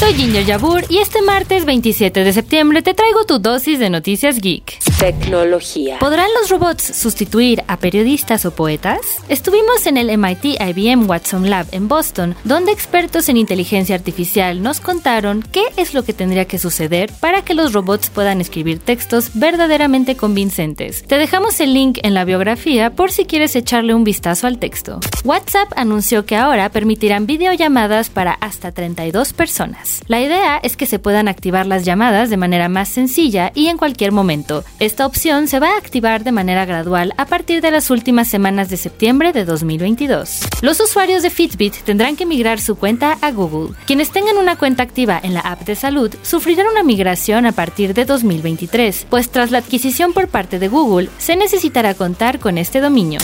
Soy Ginger Yabur y este martes 27 de septiembre te traigo tu dosis de noticias geek. Tecnología. ¿Podrán los robots sustituir a periodistas o poetas? Estuvimos en el MIT IBM Watson Lab en Boston, donde expertos en inteligencia artificial nos contaron qué es lo que tendría que suceder para que los robots puedan escribir textos verdaderamente convincentes. Te dejamos el link en la biografía por si quieres echarle un vistazo al texto. WhatsApp anunció que ahora permitirán videollamadas para hasta 32 personas. La idea es que se puedan activar las llamadas de manera más sencilla y en cualquier momento. Esta opción se va a activar de manera gradual a partir de las últimas semanas de septiembre de 2022. Los usuarios de Fitbit tendrán que migrar su cuenta a Google. Quienes tengan una cuenta activa en la app de salud sufrirán una migración a partir de 2023, pues tras la adquisición por parte de Google se necesitará contar con este dominio.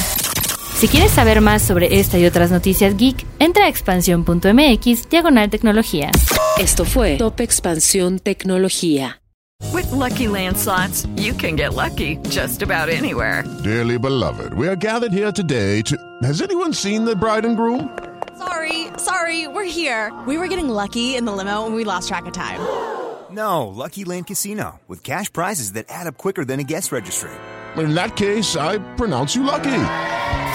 Si quieres saber más sobre esta y otras noticias geek, entra a expansión.mx diagonal tecnología. Esto fue Top Expansión Tecnología. With lucky landslots, you can get lucky just about anywhere. Dearly beloved, we are gathered here today to. Has anyone seen the bride and groom? Sorry, sorry, we're here. We were getting lucky in the limo and we lost track of time. No, Lucky Land Casino, with cash prizes that add up quicker than a guest registry. In that case, I pronounce you lucky.